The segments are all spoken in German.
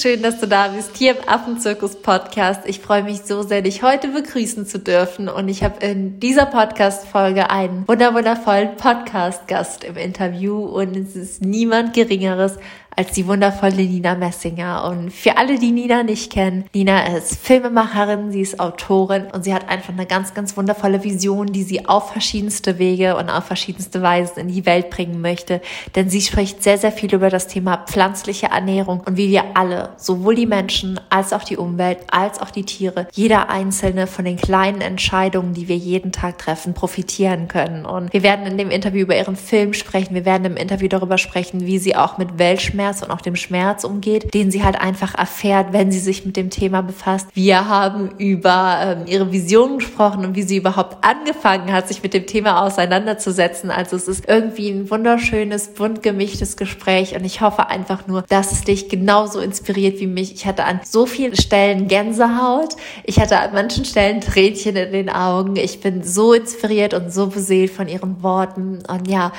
schön, dass du da bist, hier im Affenzirkus Podcast. Ich freue mich so sehr, dich heute begrüßen zu dürfen. Und ich habe in dieser Podcast-Folge einen wunderwundervollen Podcast-Gast im Interview. Und es ist niemand Geringeres als die wundervolle Nina Messinger. Und für alle, die Nina nicht kennen, Nina ist Filmemacherin, sie ist Autorin und sie hat einfach eine ganz, ganz wundervolle Vision, die sie auf verschiedenste Wege und auf verschiedenste Weisen in die Welt bringen möchte. Denn sie spricht sehr, sehr viel über das Thema pflanzliche Ernährung und wie wir alle, sowohl die Menschen als auch die Umwelt, als auch die Tiere, jeder einzelne von den kleinen Entscheidungen, die wir jeden Tag treffen, profitieren können. Und wir werden in dem Interview über ihren Film sprechen. Wir werden im Interview darüber sprechen, wie sie auch mit Weltschmerz Schmerz und auch dem Schmerz umgeht, den sie halt einfach erfährt, wenn sie sich mit dem Thema befasst. Wir haben über ähm, ihre Vision gesprochen und wie sie überhaupt angefangen hat, sich mit dem Thema auseinanderzusetzen. Also es ist irgendwie ein wunderschönes, bunt gemischtes Gespräch und ich hoffe einfach nur, dass es dich genauso inspiriert wie mich. Ich hatte an so vielen Stellen Gänsehaut. Ich hatte an manchen Stellen Tränchen in den Augen. Ich bin so inspiriert und so beseelt von ihren Worten und ja,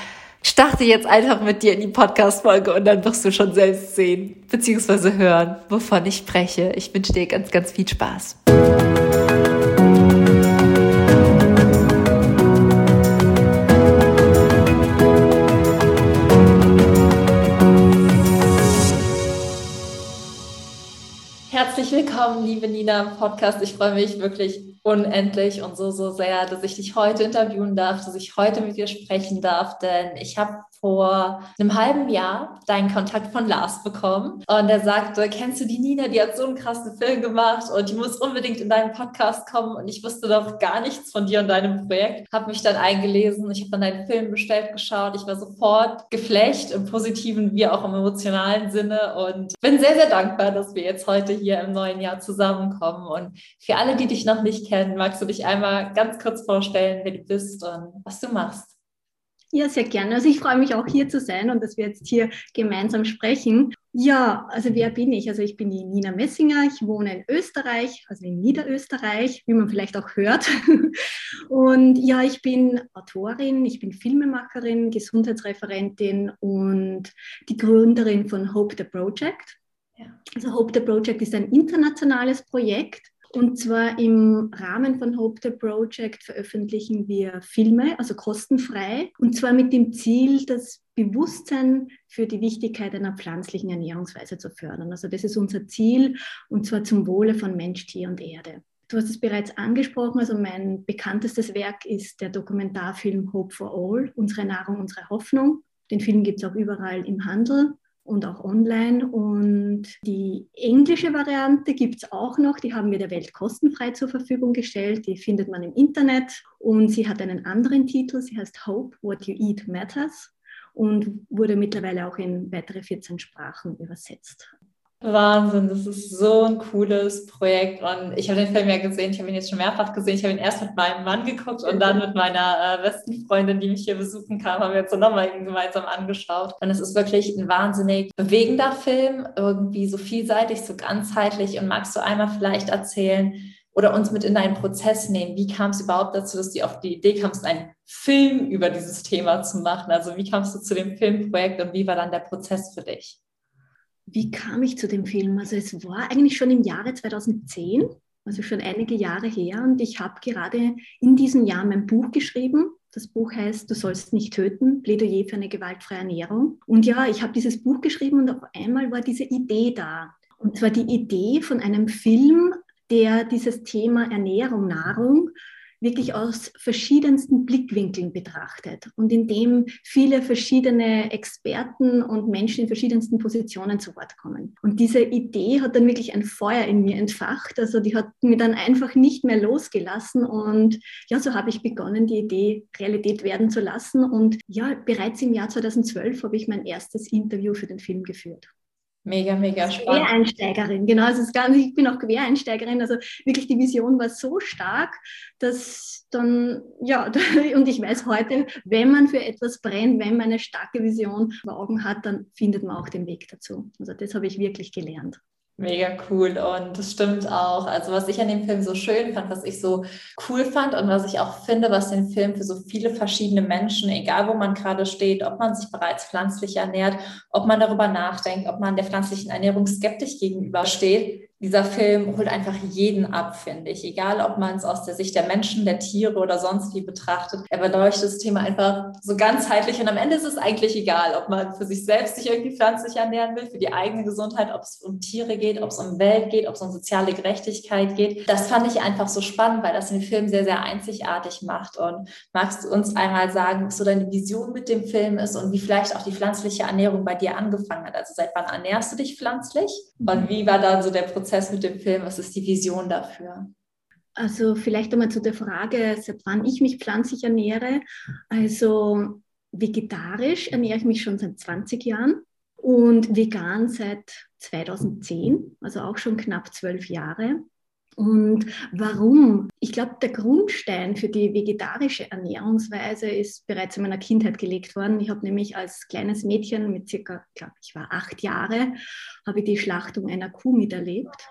starte jetzt einfach mit dir in die Podcast-Folge und dann wirst du schon selbst sehen bzw. hören, wovon ich spreche. Ich wünsche dir ganz, ganz viel Spaß. Herzlich willkommen, liebe Nina im Podcast. Ich freue mich wirklich unendlich und so, so sehr, dass ich dich heute interviewen darf, dass ich heute mit dir sprechen darf, denn ich habe vor einem halben Jahr deinen Kontakt von Lars bekommen und er sagte, kennst du die Nina, die hat so einen krassen Film gemacht und die muss unbedingt in deinen Podcast kommen und ich wusste doch gar nichts von dir und deinem Projekt, habe mich dann eingelesen, ich habe dann deinen Film bestellt, geschaut, ich war sofort geflecht im positiven wie auch im emotionalen Sinne und bin sehr, sehr dankbar, dass wir jetzt heute hier im neuen Jahr zusammenkommen. Und für alle, die dich noch nicht kennen, magst du dich einmal ganz kurz vorstellen, wer du bist und was du machst? Ja, sehr gerne. Also ich freue mich auch hier zu sein und dass wir jetzt hier gemeinsam sprechen. Ja, also wer bin ich? Also ich bin die Nina Messinger. Ich wohne in Österreich, also in Niederösterreich, wie man vielleicht auch hört. Und ja, ich bin Autorin, ich bin Filmemacherin, Gesundheitsreferentin und die Gründerin von Hope the Project. Also Hope the Project ist ein internationales Projekt und zwar im Rahmen von Hope the Project veröffentlichen wir Filme, also kostenfrei, und zwar mit dem Ziel, das Bewusstsein für die Wichtigkeit einer pflanzlichen Ernährungsweise zu fördern. Also das ist unser Ziel, und zwar zum Wohle von Mensch, Tier und Erde. Du hast es bereits angesprochen, also mein bekanntestes Werk ist der Dokumentarfilm Hope for All, unsere Nahrung, unsere Hoffnung. Den Film gibt es auch überall im Handel und auch online. Und die englische Variante gibt es auch noch. Die haben wir der Welt kostenfrei zur Verfügung gestellt. Die findet man im Internet. Und sie hat einen anderen Titel. Sie heißt Hope, What You Eat Matters und wurde mittlerweile auch in weitere 14 Sprachen übersetzt. Wahnsinn, das ist so ein cooles Projekt. Und ich habe den Film ja gesehen, ich habe ihn jetzt schon mehrfach gesehen. Ich habe ihn erst mit meinem Mann geguckt und dann mit meiner äh, besten Freundin, die mich hier besuchen kam, haben wir jetzt so nochmal gemeinsam angeschaut. Und es ist wirklich ein wahnsinnig bewegender Film, irgendwie so vielseitig, so ganzheitlich. Und magst du einmal vielleicht erzählen oder uns mit in deinen Prozess nehmen? Wie kam es überhaupt dazu, dass du auf die Idee kamst, einen Film über dieses Thema zu machen? Also wie kamst du zu dem Filmprojekt und wie war dann der Prozess für dich? Wie kam ich zu dem Film? Also es war eigentlich schon im Jahre 2010, also schon einige Jahre her. Und ich habe gerade in diesem Jahr mein Buch geschrieben. Das Buch heißt Du sollst nicht töten, Plädoyer für eine gewaltfreie Ernährung. Und ja, ich habe dieses Buch geschrieben und auf einmal war diese Idee da. Und zwar die Idee von einem Film, der dieses Thema Ernährung, Nahrung wirklich aus verschiedensten Blickwinkeln betrachtet und in dem viele verschiedene Experten und Menschen in verschiedensten Positionen zu Wort kommen. Und diese Idee hat dann wirklich ein Feuer in mir entfacht. Also die hat mir dann einfach nicht mehr losgelassen und ja, so habe ich begonnen, die Idee Realität werden zu lassen. Und ja, bereits im Jahr 2012 habe ich mein erstes Interview für den Film geführt. Mega, mega spannend. Quereinsteigerin, genau. Also es gar ich bin auch Quereinsteigerin. Also wirklich die Vision war so stark, dass dann, ja, und ich weiß heute, wenn man für etwas brennt, wenn man eine starke Vision vor Augen hat, dann findet man auch den Weg dazu. Also das habe ich wirklich gelernt. Mega cool und das stimmt auch. Also was ich an dem Film so schön fand, was ich so cool fand und was ich auch finde, was den Film für so viele verschiedene Menschen, egal wo man gerade steht, ob man sich bereits pflanzlich ernährt, ob man darüber nachdenkt, ob man der pflanzlichen Ernährung skeptisch gegenübersteht, dieser Film holt einfach jeden ab, finde ich. Egal, ob man es aus der Sicht der Menschen, der Tiere oder sonst wie betrachtet. Er beleuchtet das Thema einfach so ganzheitlich und am Ende ist es eigentlich egal, ob man für sich selbst sich irgendwie pflanzlich ernähren will, für die eigene Gesundheit, ob es um Tiere geht, ob es um Welt geht, ob es um soziale Gerechtigkeit geht. Das fand ich einfach so spannend, weil das den Film sehr, sehr einzigartig macht. Und magst du uns einmal sagen, was so deine Vision mit dem Film ist und wie vielleicht auch die pflanzliche Ernährung bei dir angefangen hat? Also seit wann ernährst du dich pflanzlich und wie war dann so der Prozess? Prozess mit dem Film? Was ist die Vision dafür? Also vielleicht einmal zu der Frage, seit wann ich mich pflanzlich ernähre. Also vegetarisch ernähre ich mich schon seit 20 Jahren und vegan seit 2010, also auch schon knapp zwölf Jahre. Und warum? Ich glaube, der Grundstein für die vegetarische Ernährungsweise ist bereits in meiner Kindheit gelegt worden. Ich habe nämlich als kleines Mädchen mit circa, glaube ich, war acht Jahre, habe ich die Schlachtung einer Kuh miterlebt.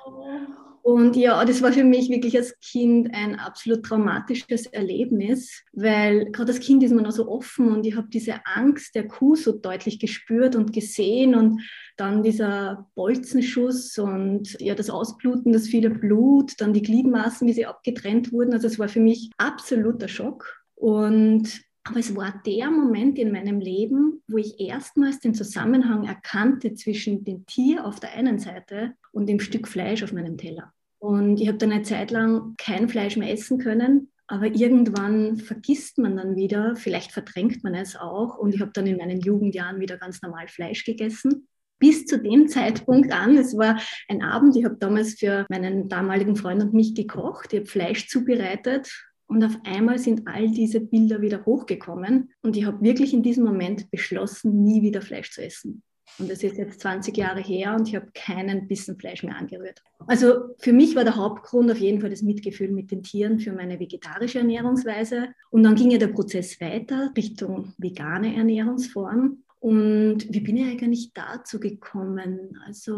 Und ja, das war für mich wirklich als Kind ein absolut traumatisches Erlebnis, weil gerade als Kind ist man noch so offen und ich habe diese Angst der Kuh so deutlich gespürt und gesehen und dann dieser Bolzenschuss und ja, das Ausbluten, das viele Blut, dann die Gliedmaßen, wie sie abgetrennt wurden. Also es war für mich absoluter Schock. Und aber es war der Moment in meinem Leben, wo ich erstmals den Zusammenhang erkannte zwischen dem Tier auf der einen Seite und dem Stück Fleisch auf meinem Teller. Und ich habe dann eine Zeit lang kein Fleisch mehr essen können, aber irgendwann vergisst man dann wieder, vielleicht verdrängt man es auch. Und ich habe dann in meinen Jugendjahren wieder ganz normal Fleisch gegessen. Bis zu dem Zeitpunkt an, es war ein Abend, ich habe damals für meinen damaligen Freund und mich gekocht, ich habe Fleisch zubereitet und auf einmal sind all diese Bilder wieder hochgekommen und ich habe wirklich in diesem Moment beschlossen, nie wieder Fleisch zu essen. Und das ist jetzt 20 Jahre her und ich habe keinen Bissen Fleisch mehr angerührt. Also für mich war der Hauptgrund auf jeden Fall das Mitgefühl mit den Tieren für meine vegetarische Ernährungsweise. Und dann ging ja der Prozess weiter Richtung vegane Ernährungsform. Und wie bin ich eigentlich dazu gekommen? Also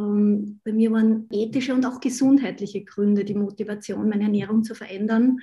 bei mir waren ethische und auch gesundheitliche Gründe die Motivation, meine Ernährung zu verändern.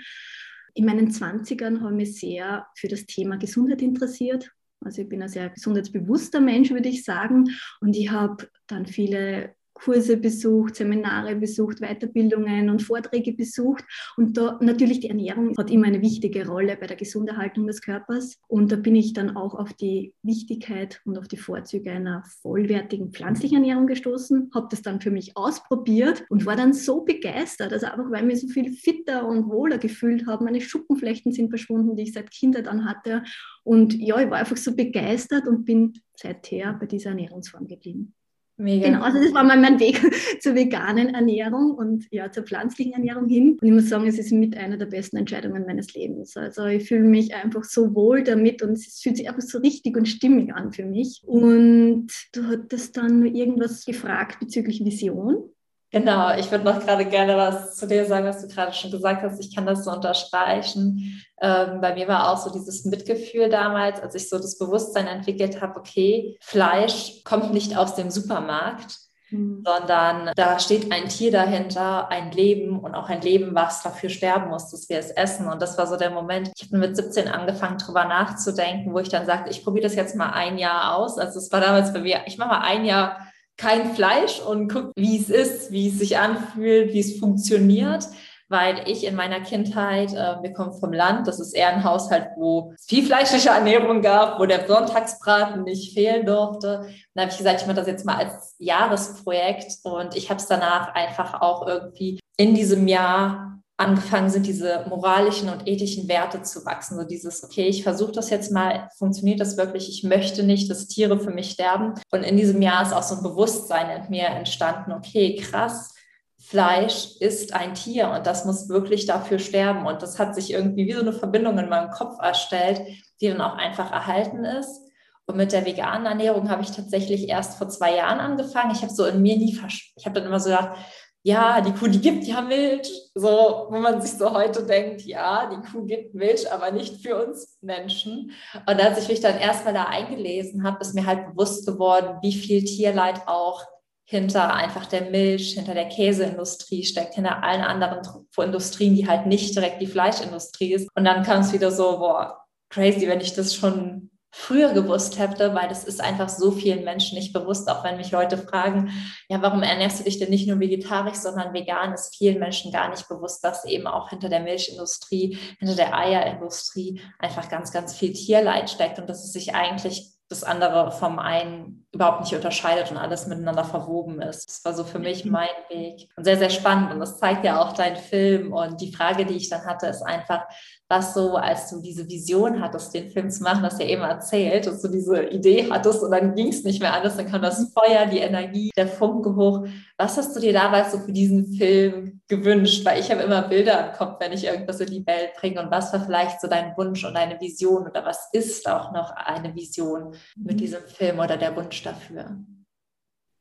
In meinen 20ern habe ich mich sehr für das Thema Gesundheit interessiert also ich bin ein sehr gesundheitsbewusster Mensch, würde ich sagen. Und ich habe dann viele Kurse besucht, Seminare besucht, Weiterbildungen und Vorträge besucht. Und da natürlich die Ernährung hat immer eine wichtige Rolle bei der Gesunderhaltung des Körpers. Und da bin ich dann auch auf die Wichtigkeit und auf die Vorzüge einer vollwertigen pflanzlichen Ernährung gestoßen, habe das dann für mich ausprobiert und war dann so begeistert, also einfach weil ich mich so viel fitter und wohler gefühlt habe. Meine Schuppenflechten sind verschwunden, die ich seit Kindheit an hatte. Und ja, ich war einfach so begeistert und bin seither bei dieser Ernährungsform geblieben. Mega. Genau, also das war mal mein Weg zur veganen Ernährung und ja, zur pflanzlichen Ernährung hin. Und ich muss sagen, es ist mit einer der besten Entscheidungen meines Lebens. Also ich fühle mich einfach so wohl damit und es fühlt sich einfach so richtig und stimmig an für mich. Und du hattest dann irgendwas gefragt bezüglich Vision. Genau, ich würde noch gerade gerne was zu dir sagen, was du gerade schon gesagt hast. Ich kann das so unterstreichen. Ähm, bei mir war auch so dieses Mitgefühl damals, als ich so das Bewusstsein entwickelt habe, okay, Fleisch kommt nicht aus dem Supermarkt, mhm. sondern da steht ein Tier dahinter, ein Leben und auch ein Leben, was dafür sterben muss, dass wir es essen. Und das war so der Moment, ich habe mit 17 angefangen, drüber nachzudenken, wo ich dann sagte, ich probiere das jetzt mal ein Jahr aus. Also es war damals bei mir, ich mache mal ein Jahr kein Fleisch und guckt, wie es ist, wie es sich anfühlt, wie es funktioniert. Weil ich in meiner Kindheit, äh, wir kommen vom Land, das ist eher ein Haushalt, wo es viel fleischliche Ernährung gab, wo der Sonntagsbraten nicht fehlen durfte. Dann habe ich gesagt, ich mache das jetzt mal als Jahresprojekt und ich habe es danach einfach auch irgendwie in diesem Jahr angefangen sind, diese moralischen und ethischen Werte zu wachsen. So dieses, okay, ich versuche das jetzt mal, funktioniert das wirklich? Ich möchte nicht, dass Tiere für mich sterben. Und in diesem Jahr ist auch so ein Bewusstsein in mir entstanden, okay, krass, Fleisch ist ein Tier und das muss wirklich dafür sterben. Und das hat sich irgendwie wie so eine Verbindung in meinem Kopf erstellt, die dann auch einfach erhalten ist. Und mit der veganen Ernährung habe ich tatsächlich erst vor zwei Jahren angefangen. Ich habe so in mir nie, ich habe dann immer so gedacht, ja, die Kuh, die gibt ja Milch. So, wo man sich so heute denkt, ja, die Kuh gibt Milch, aber nicht für uns Menschen. Und als ich mich dann erstmal da eingelesen habe, ist mir halt bewusst geworden, wie viel Tierleid auch hinter einfach der Milch, hinter der Käseindustrie steckt, hinter allen anderen Industrien, die halt nicht direkt die Fleischindustrie ist. Und dann kam es wieder so, boah, crazy, wenn ich das schon früher gewusst hätte, weil das ist einfach so vielen Menschen nicht bewusst, auch wenn mich Leute fragen, ja, warum ernährst du dich denn nicht nur vegetarisch, sondern vegan, ist vielen Menschen gar nicht bewusst, dass eben auch hinter der Milchindustrie, hinter der Eierindustrie einfach ganz, ganz viel Tierleid steckt und dass es sich eigentlich das andere vom einen überhaupt nicht unterscheidet und alles miteinander verwoben ist. Das war so für mich mhm. mein Weg und sehr, sehr spannend. Und das zeigt ja auch dein Film. Und die Frage, die ich dann hatte, ist einfach, was so, als du diese Vision hattest, den Film zu machen, das ja eben erzählt, dass du diese Idee hattest und dann ging es nicht mehr anders, dann kam das mhm. Feuer, die Energie, der Funke hoch. Was hast du dir damals so für diesen Film gewünscht? Weil ich habe immer Bilder im Kopf, wenn ich irgendwas in die Welt bringe. Und was war vielleicht so dein Wunsch und deine Vision oder was ist auch noch eine Vision mit mhm. diesem Film oder der Wunsch dafür?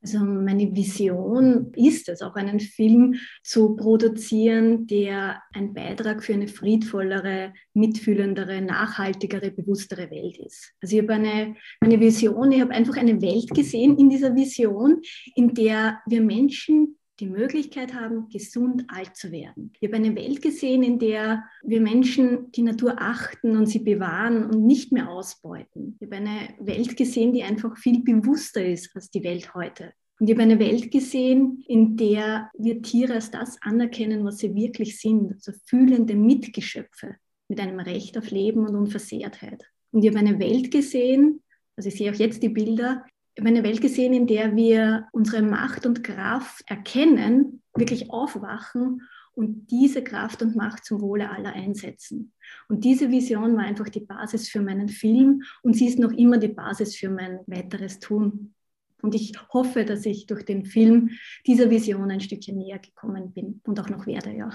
Also meine Vision ist es, auch einen Film zu produzieren, der ein Beitrag für eine friedvollere, mitfühlendere, nachhaltigere, bewusstere Welt ist. Also ich habe eine, eine Vision, ich habe einfach eine Welt gesehen in dieser Vision, in der wir Menschen die Möglichkeit haben, gesund alt zu werden. Ich habe eine Welt gesehen, in der wir Menschen die Natur achten und sie bewahren und nicht mehr ausbeuten. Ich habe eine Welt gesehen, die einfach viel bewusster ist als die Welt heute. Und ich habe eine Welt gesehen, in der wir Tiere als das anerkennen, was sie wirklich sind, also fühlende Mitgeschöpfe mit einem Recht auf Leben und Unversehrtheit. Und ich habe eine Welt gesehen, also ich sehe auch jetzt die Bilder, eine Welt gesehen, in der wir unsere Macht und Kraft erkennen, wirklich aufwachen und diese Kraft und Macht zum Wohle aller einsetzen. Und diese Vision war einfach die Basis für meinen Film und sie ist noch immer die Basis für mein weiteres Tun. Und ich hoffe, dass ich durch den Film dieser Vision ein Stückchen näher gekommen bin und auch noch werde, ja.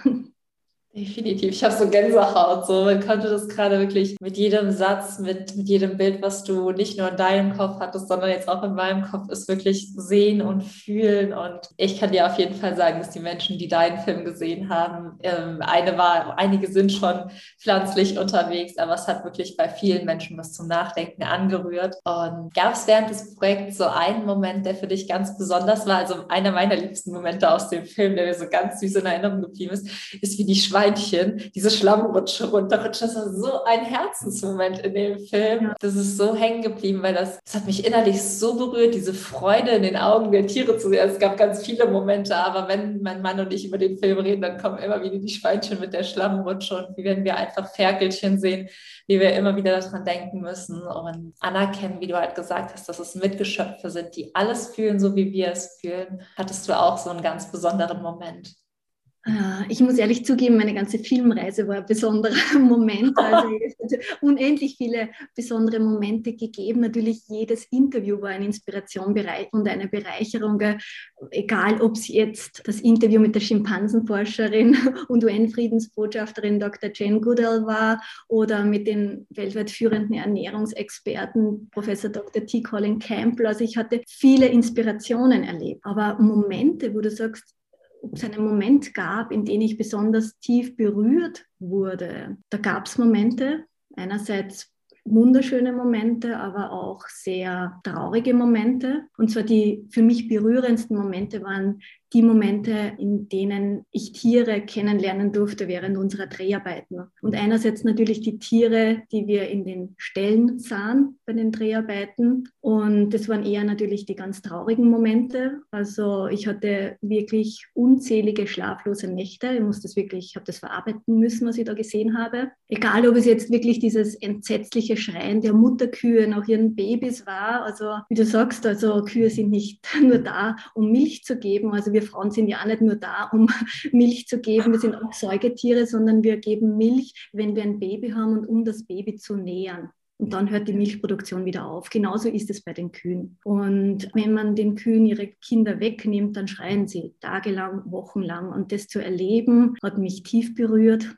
Definitiv. Ich habe so Gänsehaut. So, man konnte das gerade wirklich mit jedem Satz, mit, mit jedem Bild, was du nicht nur in deinem Kopf hattest, sondern jetzt auch in meinem Kopf, ist wirklich sehen und fühlen. Und ich kann dir auf jeden Fall sagen, dass die Menschen, die deinen Film gesehen haben, ähm, eine war, einige sind schon pflanzlich unterwegs, aber es hat wirklich bei vielen Menschen was zum Nachdenken angerührt. Und gab es während des Projekts so einen Moment, der für dich ganz besonders war? Also einer meiner liebsten Momente aus dem Film, der mir so ganz süß in Erinnerung geblieben ist, ist wie die Schweiz Schweinchen diese Schlammrutsche runterrutscht. Das war so ein Herzensmoment in dem Film. Ja. Das ist so hängen geblieben, weil das, das hat mich innerlich so berührt, diese Freude in den Augen der Tiere zu sehen. Es gab ganz viele Momente, aber wenn mein Mann und ich über den Film reden, dann kommen immer wieder die Schweinchen mit der Schlammrutsche und wie wenn wir einfach Ferkelchen sehen, wie wir immer wieder daran denken müssen und anerkennen, wie du halt gesagt hast, dass es Mitgeschöpfe sind, die alles fühlen, so wie wir es fühlen. Hattest du auch so einen ganz besonderen Moment? Ah, ich muss ehrlich zugeben, meine ganze Filmreise war ein besonderer Moment. Also es hat unendlich viele besondere Momente gegeben. Natürlich jedes Interview war eine Inspiration und eine Bereicherung. Egal, ob es jetzt das Interview mit der Schimpansenforscherin und UN-Friedensbotschafterin Dr. Jane Goodall war oder mit den weltweit führenden Ernährungsexperten Professor Dr. T. Colin Campbell. Also ich hatte viele Inspirationen erlebt. Aber Momente, wo du sagst, ob es einen Moment gab, in dem ich besonders tief berührt wurde. Da gab es Momente, einerseits wunderschöne Momente, aber auch sehr traurige Momente. Und zwar die für mich berührendsten Momente waren die Momente, in denen ich Tiere kennenlernen durfte während unserer Dreharbeiten. Und einerseits natürlich die Tiere, die wir in den Ställen sahen bei den Dreharbeiten. Und das waren eher natürlich die ganz traurigen Momente. Also ich hatte wirklich unzählige schlaflose Nächte. Ich muss das wirklich, ich habe das verarbeiten müssen, was ich da gesehen habe. Egal, ob es jetzt wirklich dieses entsetzliche Schreien der Mutterkühe nach ihren Babys war. Also wie du sagst, also Kühe sind nicht nur da, um Milch zu geben. Also wir Frauen sind ja auch nicht nur da, um Milch zu geben, wir sind auch Säugetiere, sondern wir geben Milch, wenn wir ein Baby haben und um das Baby zu nähern. Und dann hört die Milchproduktion wieder auf. Genauso ist es bei den Kühen. Und wenn man den Kühen ihre Kinder wegnimmt, dann schreien sie tagelang, wochenlang. Und das zu erleben, hat mich tief berührt.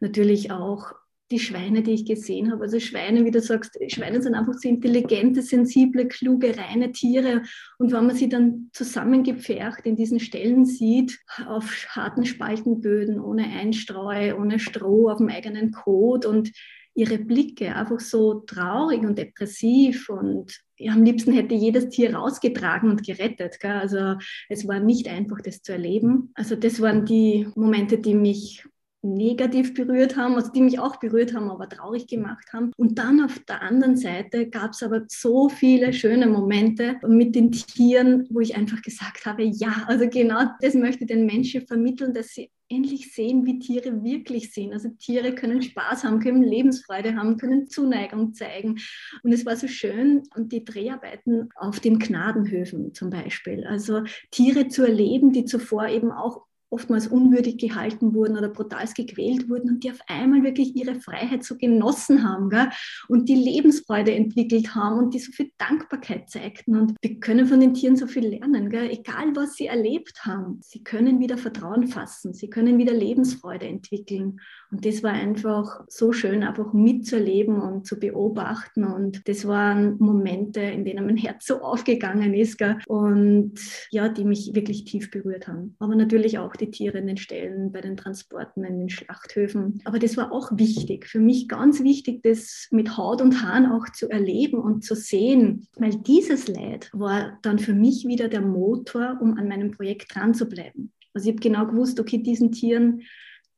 Natürlich auch die Schweine, die ich gesehen habe. Also Schweine, wie du sagst, Schweine sind einfach so intelligente, sensible, kluge, reine Tiere. Und wenn man sie dann zusammengepfercht in diesen Stellen sieht, auf harten Spaltenböden, ohne Einstreu, ohne Stroh, auf dem eigenen Kot und ihre Blicke einfach so traurig und depressiv und am liebsten hätte jedes Tier rausgetragen und gerettet. Gell? Also es war nicht einfach, das zu erleben. Also das waren die Momente, die mich negativ berührt haben, also die mich auch berührt haben, aber traurig gemacht haben. Und dann auf der anderen Seite gab es aber so viele schöne Momente mit den Tieren, wo ich einfach gesagt habe, ja, also genau das möchte ich den Menschen vermitteln, dass sie endlich sehen, wie Tiere wirklich sind. Also Tiere können Spaß haben, können Lebensfreude haben, können Zuneigung zeigen. Und es war so schön die Dreharbeiten auf den Gnadenhöfen zum Beispiel. Also Tiere zu erleben, die zuvor eben auch oftmals unwürdig gehalten wurden oder brutal gequält wurden und die auf einmal wirklich ihre Freiheit so genossen haben gell? und die Lebensfreude entwickelt haben und die so viel Dankbarkeit zeigten. Und wir können von den Tieren so viel lernen, gell? egal was sie erlebt haben. Sie können wieder Vertrauen fassen, sie können wieder Lebensfreude entwickeln. Und das war einfach so schön, einfach mitzuerleben und zu beobachten. Und das waren Momente, in denen mein Herz so aufgegangen ist gell? und ja, die mich wirklich tief berührt haben. Aber natürlich auch die Tiere in den Ställen, bei den Transporten, in den Schlachthöfen. Aber das war auch wichtig, für mich ganz wichtig, das mit Haut und Haaren auch zu erleben und zu sehen, weil dieses Leid war dann für mich wieder der Motor, um an meinem Projekt dran zu bleiben. Also ich habe genau gewusst, okay, diesen Tieren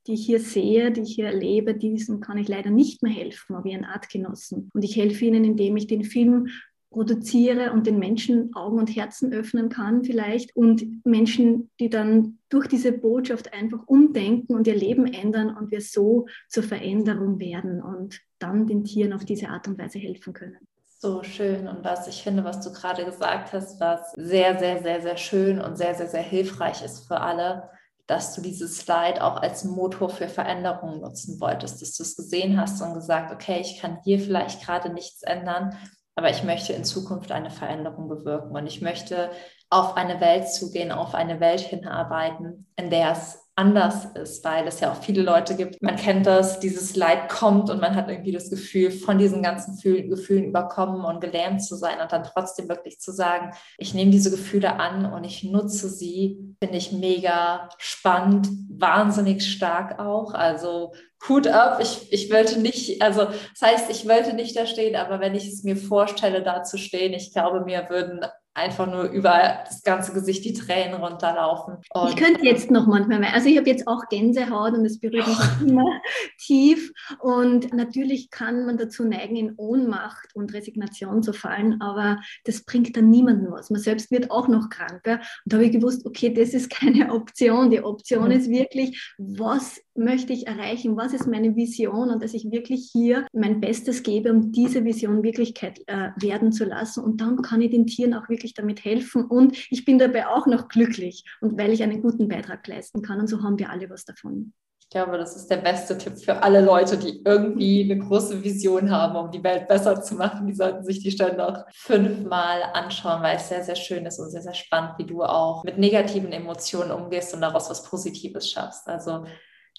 die ich hier sehe, die ich hier erlebe, diesen kann ich leider nicht mehr helfen, aber wie ein Artgenossen. Und ich helfe ihnen, indem ich den Film produziere und den Menschen Augen und Herzen öffnen kann vielleicht und Menschen, die dann durch diese Botschaft einfach umdenken und ihr Leben ändern und wir so zur Veränderung werden und dann den Tieren auf diese Art und Weise helfen können. So schön und was ich finde, was du gerade gesagt hast, was sehr, sehr, sehr, sehr schön und sehr, sehr, sehr hilfreich ist für alle, dass du dieses Slide auch als Motor für Veränderungen nutzen wolltest, dass du es gesehen hast und gesagt, okay, ich kann hier vielleicht gerade nichts ändern, aber ich möchte in Zukunft eine Veränderung bewirken und ich möchte auf eine Welt zugehen, auf eine Welt hinarbeiten, in der es anders ist, weil es ja auch viele Leute gibt. Man kennt das, dieses Leid kommt und man hat irgendwie das Gefühl, von diesen ganzen Gefühlen überkommen und gelähmt zu sein und dann trotzdem wirklich zu sagen, ich nehme diese Gefühle an und ich nutze sie, finde ich mega spannend, wahnsinnig stark auch. Also Hut ab, ich, ich wollte nicht, also das heißt, ich wollte nicht da stehen, aber wenn ich es mir vorstelle, da zu stehen, ich glaube, mir würden einfach nur über das ganze Gesicht die Tränen runterlaufen. Und ich könnte jetzt noch manchmal mehr. Also ich habe jetzt auch Gänsehaut und es berührt mich oh. immer tief. Und natürlich kann man dazu neigen, in Ohnmacht und Resignation zu fallen, aber das bringt dann niemandem was. Man selbst wird auch noch kranker. Und da habe ich gewusst, okay, das ist keine Option. Die Option mhm. ist wirklich, was möchte ich erreichen? Was ist meine Vision? Und dass ich wirklich hier mein Bestes gebe, um diese Vision Wirklichkeit äh, werden zu lassen. Und dann kann ich den Tieren auch wirklich damit helfen. Und ich bin dabei auch noch glücklich und weil ich einen guten Beitrag leisten kann. Und so haben wir alle was davon. Ich glaube, das ist der beste Tipp für alle Leute, die irgendwie eine große Vision haben, um die Welt besser zu machen. Die sollten sich die Stelle noch fünfmal anschauen, weil es sehr, sehr schön ist und sehr, sehr spannend, wie du auch mit negativen Emotionen umgehst und daraus was Positives schaffst. Also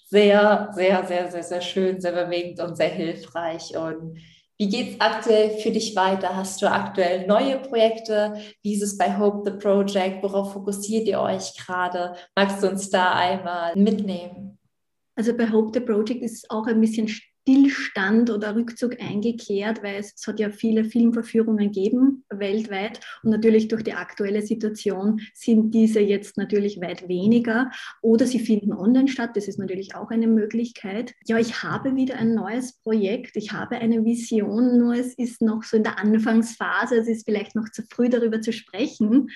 sehr, sehr, sehr, sehr, sehr schön, sehr bewegend und sehr hilfreich. Und wie geht es aktuell für dich weiter? Hast du aktuell neue Projekte? Wie ist es bei Hope the Project? Worauf fokussiert ihr euch gerade? Magst du uns da einmal mitnehmen? Also bei Hope the Project ist auch ein bisschen Stillstand oder Rückzug eingekehrt, weil es, es, hat ja viele Filmverführungen gegeben weltweit und natürlich durch die aktuelle Situation sind diese jetzt natürlich weit weniger oder sie finden online statt. Das ist natürlich auch eine Möglichkeit. Ja, ich habe wieder ein neues Projekt. Ich habe eine Vision, nur es ist noch so in der Anfangsphase. Es ist vielleicht noch zu früh darüber zu sprechen.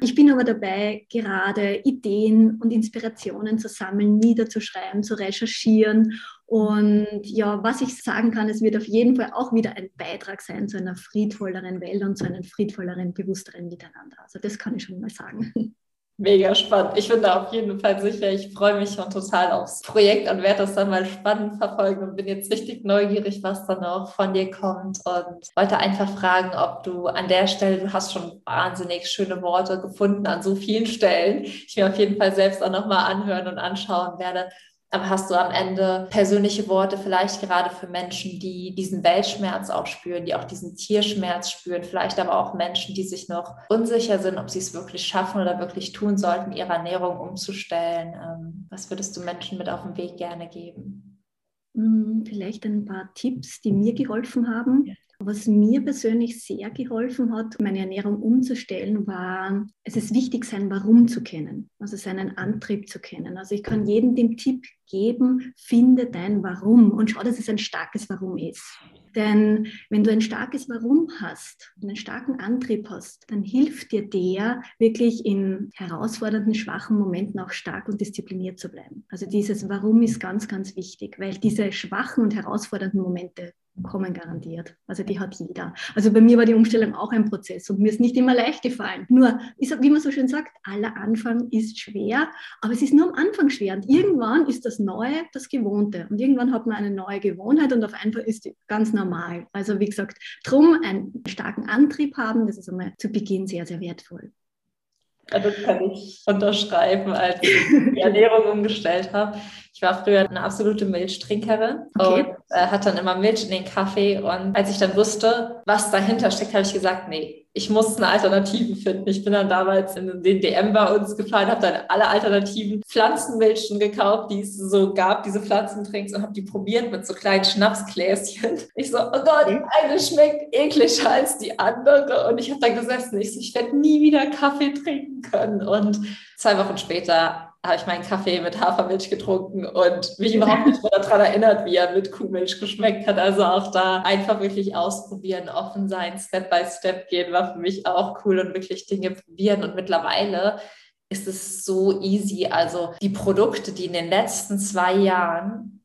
Ich bin aber dabei, gerade Ideen und Inspirationen zu sammeln, niederzuschreiben, zu recherchieren und ja, was ich sagen kann, es wird auf jeden Fall auch wieder ein Beitrag sein zu einer friedvolleren Welt und zu einem friedvolleren, bewussteren Miteinander. Also das kann ich schon mal sagen. Mega spannend. Ich bin da auf jeden Fall sicher. Ich freue mich schon total aufs Projekt und werde das dann mal spannend verfolgen und bin jetzt richtig neugierig, was dann auch von dir kommt und wollte einfach fragen, ob du an der Stelle, du hast schon wahnsinnig schöne Worte gefunden an so vielen Stellen. Ich mir auf jeden Fall selbst auch nochmal anhören und anschauen werde, aber hast du am Ende persönliche Worte vielleicht gerade für Menschen, die diesen Weltschmerz auch spüren, die auch diesen Tierschmerz spüren, vielleicht aber auch Menschen, die sich noch unsicher sind, ob sie es wirklich schaffen oder wirklich tun sollten, ihre Ernährung umzustellen? Ähm, was würdest du Menschen mit auf den Weg gerne geben? Hm, vielleicht ein paar Tipps, die mir geholfen haben. Was mir persönlich sehr geholfen hat, meine Ernährung umzustellen, war, es ist wichtig, sein Warum zu kennen, also seinen Antrieb zu kennen. Also ich kann jedem den Tipp geben, finde dein Warum und schau, dass es ein starkes Warum ist. Denn wenn du ein starkes Warum hast, einen starken Antrieb hast, dann hilft dir der, wirklich in herausfordernden, schwachen Momenten auch stark und diszipliniert zu bleiben. Also dieses Warum ist ganz, ganz wichtig, weil diese schwachen und herausfordernden Momente kommen garantiert. Also die hat jeder. Also bei mir war die Umstellung auch ein Prozess und mir ist nicht immer leicht gefallen. Nur, wie man so schön sagt, aller Anfang ist schwer, aber es ist nur am Anfang schwer. Und irgendwann ist das Neue das Gewohnte. Und irgendwann hat man eine neue Gewohnheit und auf einmal ist die ganz normal. Also wie gesagt, drum einen starken Antrieb haben, das ist einmal zu Beginn sehr, sehr wertvoll. Das kann ich unterschreiben, als ich die Ernährung umgestellt habe. Ich war früher eine absolute Milchtrinkerin okay. und äh, hatte dann immer Milch in den Kaffee. Und als ich dann wusste, was dahinter steckt, habe ich gesagt, nee, ich muss eine Alternative finden. Ich bin dann damals in den DM bei uns gefahren, habe dann alle alternativen Pflanzenmilchen gekauft, die es so gab, diese Pflanzentrinks, und habe die probiert mit so kleinen Schnapsgläschen. Ich so, oh Gott, eine schmeckt ekliger als die andere. Und ich habe dann gesessen, ich so, ich werde nie wieder Kaffee trinken können. Und zwei Wochen später habe ich meinen Kaffee mit Hafermilch getrunken und mich überhaupt nicht mehr daran erinnert, wie er mit Kuhmilch geschmeckt hat. Also auch da einfach wirklich ausprobieren, offen sein, Step by Step gehen, war für mich auch cool und wirklich Dinge probieren. Und mittlerweile ist es so easy. Also die Produkte, die in den letzten zwei Jahren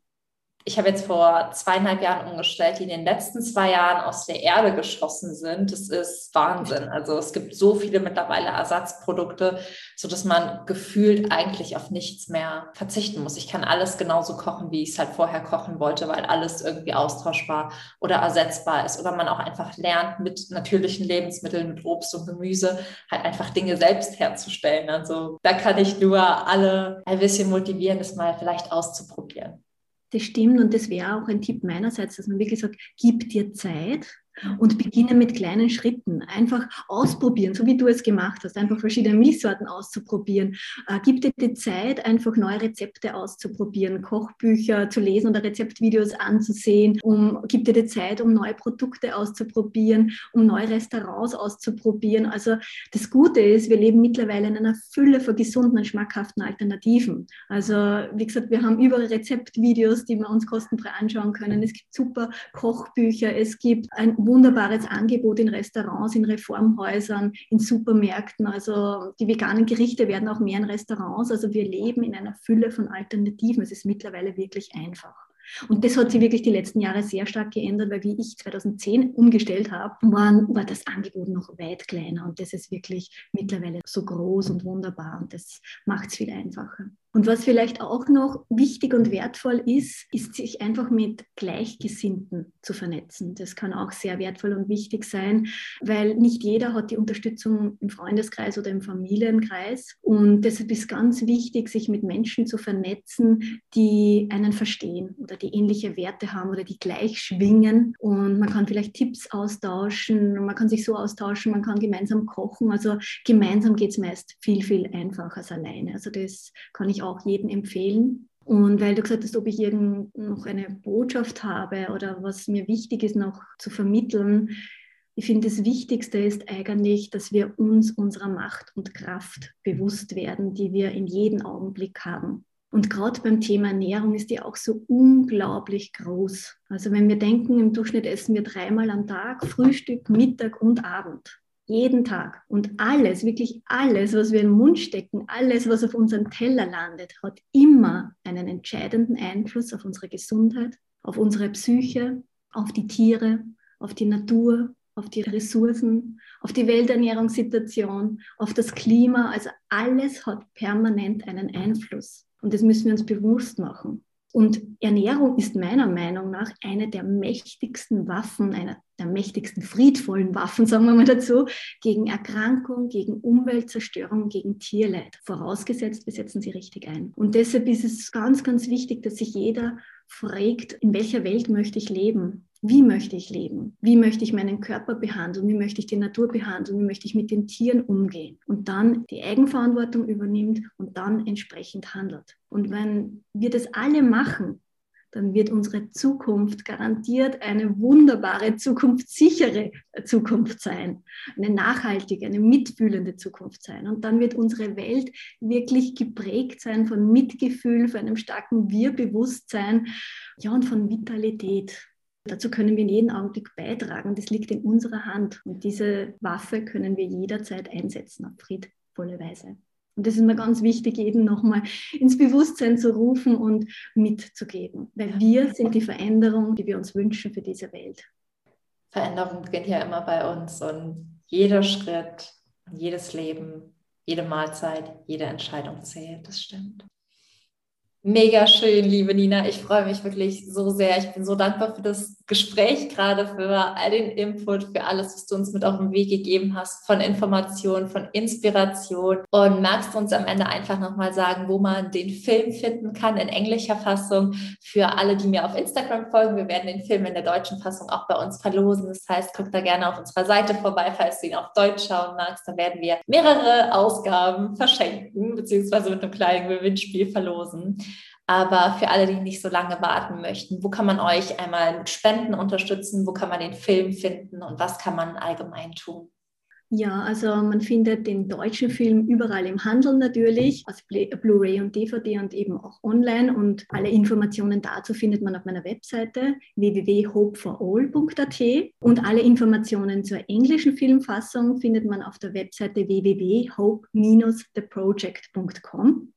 ich habe jetzt vor zweieinhalb Jahren umgestellt, die in den letzten zwei Jahren aus der Erde geschossen sind. Das ist Wahnsinn. Also es gibt so viele mittlerweile Ersatzprodukte, so dass man gefühlt eigentlich auf nichts mehr verzichten muss. Ich kann alles genauso kochen, wie ich es halt vorher kochen wollte, weil alles irgendwie austauschbar oder ersetzbar ist. Oder man auch einfach lernt, mit natürlichen Lebensmitteln, mit Obst und Gemüse halt einfach Dinge selbst herzustellen. Also da kann ich nur alle ein bisschen motivieren, das mal vielleicht auszuprobieren. Das stimmt und das wäre auch ein Tipp meinerseits, dass man wirklich sagt, gib dir Zeit und beginne mit kleinen Schritten. Einfach ausprobieren, so wie du es gemacht hast, einfach verschiedene Milchsorten auszuprobieren. Äh, gib dir die Zeit, einfach neue Rezepte auszuprobieren, Kochbücher zu lesen oder Rezeptvideos anzusehen. Um, gib dir die Zeit, um neue Produkte auszuprobieren, um neue Restaurants auszuprobieren. Also das Gute ist, wir leben mittlerweile in einer Fülle von gesunden und schmackhaften Alternativen. Also wie gesagt, wir haben überall Rezeptvideos, die wir uns kostenfrei anschauen können. Es gibt super Kochbücher, es gibt ein wunderbares Angebot in Restaurants, in Reformhäusern, in Supermärkten. Also die veganen Gerichte werden auch mehr in Restaurants. Also wir leben in einer Fülle von Alternativen. Es ist mittlerweile wirklich einfach. Und das hat sich wirklich die letzten Jahre sehr stark geändert, weil wie ich 2010 umgestellt habe, war, war das Angebot noch weit kleiner und das ist wirklich mittlerweile so groß und wunderbar und das macht es viel einfacher. Und was vielleicht auch noch wichtig und wertvoll ist, ist sich einfach mit Gleichgesinnten zu vernetzen. Das kann auch sehr wertvoll und wichtig sein, weil nicht jeder hat die Unterstützung im Freundeskreis oder im Familienkreis. Und deshalb ist ganz wichtig, sich mit Menschen zu vernetzen, die einen verstehen oder die ähnliche Werte haben oder die gleich schwingen. Und man kann vielleicht Tipps austauschen, man kann sich so austauschen, man kann gemeinsam kochen. Also gemeinsam geht es meist viel, viel einfacher als alleine. Also das kann ich auch auch jedem empfehlen. Und weil du gesagt hast, ob ich irgend noch eine Botschaft habe oder was mir wichtig ist noch zu vermitteln, ich finde, das Wichtigste ist eigentlich, dass wir uns unserer Macht und Kraft bewusst werden, die wir in jedem Augenblick haben. Und gerade beim Thema Ernährung ist die auch so unglaublich groß. Also wenn wir denken, im Durchschnitt essen wir dreimal am Tag, Frühstück, Mittag und Abend jeden Tag. Und alles, wirklich alles, was wir in den Mund stecken, alles, was auf unserem Teller landet, hat immer einen entscheidenden Einfluss auf unsere Gesundheit, auf unsere Psyche, auf die Tiere, auf die Natur, auf die Ressourcen, auf die Welternährungssituation, auf das Klima. Also alles hat permanent einen Einfluss. Und das müssen wir uns bewusst machen. Und Ernährung ist meiner Meinung nach eine der mächtigsten Waffen, einer der mächtigsten friedvollen Waffen, sagen wir mal dazu, gegen Erkrankung, gegen Umweltzerstörung, gegen Tierleid. Vorausgesetzt, wir setzen sie richtig ein. Und deshalb ist es ganz, ganz wichtig, dass sich jeder fragt, in welcher Welt möchte ich leben? Wie möchte ich leben? Wie möchte ich meinen Körper behandeln? Wie möchte ich die Natur behandeln? Wie möchte ich mit den Tieren umgehen? Und dann die Eigenverantwortung übernimmt und dann entsprechend handelt. Und wenn wir das alle machen, dann wird unsere Zukunft garantiert eine wunderbare, zukunftssichere Zukunft sein, eine nachhaltige, eine mitfühlende Zukunft sein. Und dann wird unsere Welt wirklich geprägt sein von Mitgefühl, von einem starken Wir-Bewusstsein ja, und von Vitalität. Dazu können wir in jedem Augenblick beitragen. Das liegt in unserer Hand. Und diese Waffe können wir jederzeit einsetzen auf friedvolle Weise. Und das ist mir ganz wichtig, eben nochmal ins Bewusstsein zu rufen und mitzugeben. Weil wir sind die Veränderung, die wir uns wünschen für diese Welt. Veränderung beginnt ja immer bei uns und jeder Schritt, jedes Leben, jede Mahlzeit, jede Entscheidung zählt. Das stimmt. Mega schön, liebe Nina. Ich freue mich wirklich so sehr. Ich bin so dankbar für das Gespräch gerade, für all den Input, für alles, was du uns mit auf den Weg gegeben hast, von Informationen, von Inspiration. Und magst du uns am Ende einfach nochmal sagen, wo man den Film finden kann in englischer Fassung? Für alle, die mir auf Instagram folgen, wir werden den Film in der deutschen Fassung auch bei uns verlosen. Das heißt, guck da gerne auf unserer Seite vorbei, falls du ihn auf Deutsch schauen magst. Da werden wir mehrere Ausgaben verschenken, beziehungsweise mit einem kleinen Gewinnspiel verlosen. Aber für alle, die nicht so lange warten möchten, wo kann man euch einmal mit Spenden unterstützen? Wo kann man den Film finden und was kann man allgemein tun? Ja, also man findet den deutschen Film überall im Handel natürlich, als Blu-ray und DVD und eben auch online. Und alle Informationen dazu findet man auf meiner Webseite www.hopeforall.at. Und alle Informationen zur englischen Filmfassung findet man auf der Webseite www.hope-theproject.com.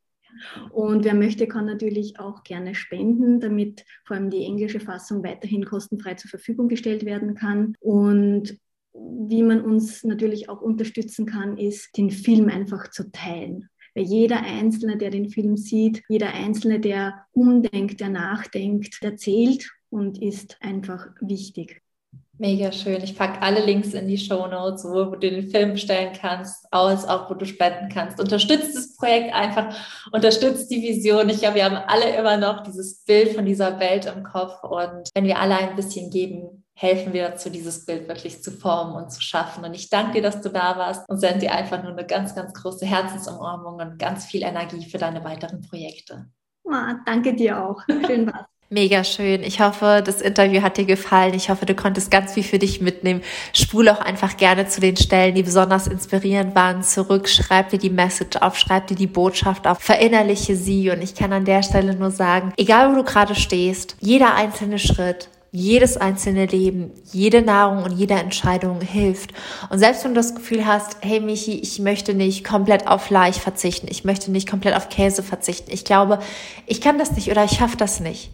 Und wer möchte, kann natürlich auch gerne spenden, damit vor allem die englische Fassung weiterhin kostenfrei zur Verfügung gestellt werden kann. Und wie man uns natürlich auch unterstützen kann, ist, den Film einfach zu teilen. Weil jeder Einzelne, der den Film sieht, jeder Einzelne, der umdenkt, der nachdenkt, der zählt und ist einfach wichtig. Mega schön. Ich packe alle Links in die Show Notes, wo, du den Film bestellen kannst, aus, auch wo du spenden kannst. Unterstützt das Projekt einfach, unterstützt die Vision. Ich glaube, wir haben alle immer noch dieses Bild von dieser Welt im Kopf. Und wenn wir alle ein bisschen geben, helfen wir dazu, dieses Bild wirklich zu formen und zu schaffen. Und ich danke dir, dass du da warst und sende dir einfach nur eine ganz, ganz große Herzensumarmung und ganz viel Energie für deine weiteren Projekte. Ah, danke dir auch. Schön war's. Mega schön. Ich hoffe, das Interview hat dir gefallen. Ich hoffe, du konntest ganz viel für dich mitnehmen. Spule auch einfach gerne zu den Stellen, die besonders inspirierend waren, zurück. Schreib dir die Message auf, schreib dir die Botschaft auf, verinnerliche sie. Und ich kann an der Stelle nur sagen, egal wo du gerade stehst, jeder einzelne Schritt, jedes einzelne Leben, jede Nahrung und jede Entscheidung hilft. Und selbst wenn du das Gefühl hast, hey Michi, ich möchte nicht komplett auf Fleisch verzichten, ich möchte nicht komplett auf Käse verzichten, ich glaube, ich kann das nicht oder ich schaffe das nicht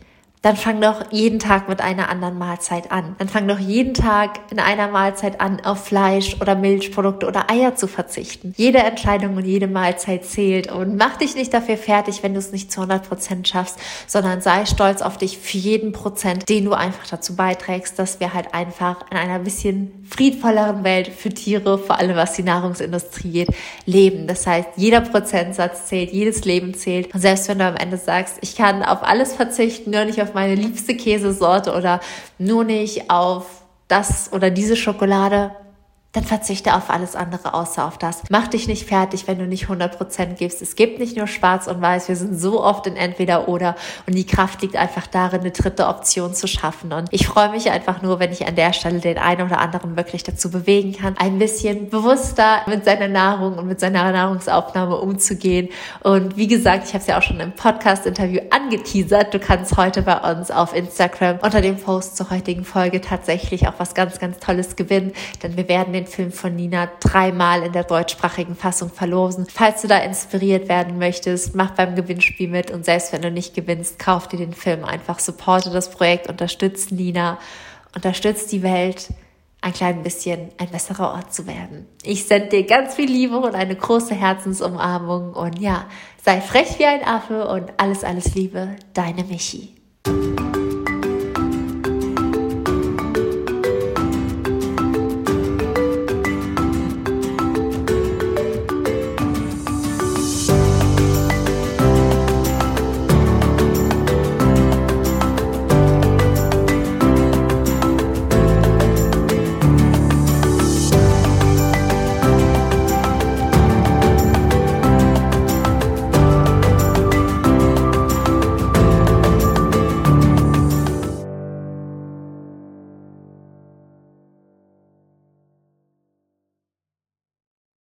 dann fang doch jeden Tag mit einer anderen Mahlzeit an. Dann fang doch jeden Tag in einer Mahlzeit an, auf Fleisch oder Milchprodukte oder Eier zu verzichten. Jede Entscheidung und jede Mahlzeit zählt und mach dich nicht dafür fertig, wenn du es nicht zu 100 Prozent schaffst, sondern sei stolz auf dich für jeden Prozent, den du einfach dazu beiträgst, dass wir halt einfach in einer bisschen friedvolleren Welt für Tiere, vor allem was die Nahrungsindustrie geht, leben. Das heißt, jeder Prozentsatz zählt, jedes Leben zählt. Und selbst wenn du am Ende sagst, ich kann auf alles verzichten, nur nicht auf meine liebste Käsesorte oder nur nicht auf das oder diese Schokolade, dann verzichte auf alles andere außer auf das. Mach dich nicht fertig, wenn du nicht 100% gibst. Es gibt nicht nur schwarz und weiß, wir sind so oft in entweder oder und die Kraft liegt einfach darin, eine dritte Option zu schaffen. Und ich freue mich einfach nur, wenn ich an der Stelle den einen oder anderen wirklich dazu bewegen kann, ein bisschen bewusster mit seiner Nahrung und mit seiner Nahrungsaufnahme umzugehen. Und wie gesagt, ich habe es ja auch schon im Podcast-Interview angeteasert. Du kannst heute bei uns auf Instagram unter dem Post zur heutigen Folge tatsächlich auch was ganz, ganz Tolles gewinnen, denn wir werden den den Film von Nina dreimal in der deutschsprachigen Fassung verlosen. Falls du da inspiriert werden möchtest, mach beim Gewinnspiel mit und selbst wenn du nicht gewinnst, kauf dir den Film einfach, supporte das Projekt, unterstützt Nina, unterstützt die Welt ein klein bisschen ein besserer Ort zu werden. Ich sende dir ganz viel Liebe und eine große Herzensumarmung und ja, sei frech wie ein Affe und alles, alles Liebe, deine Michi.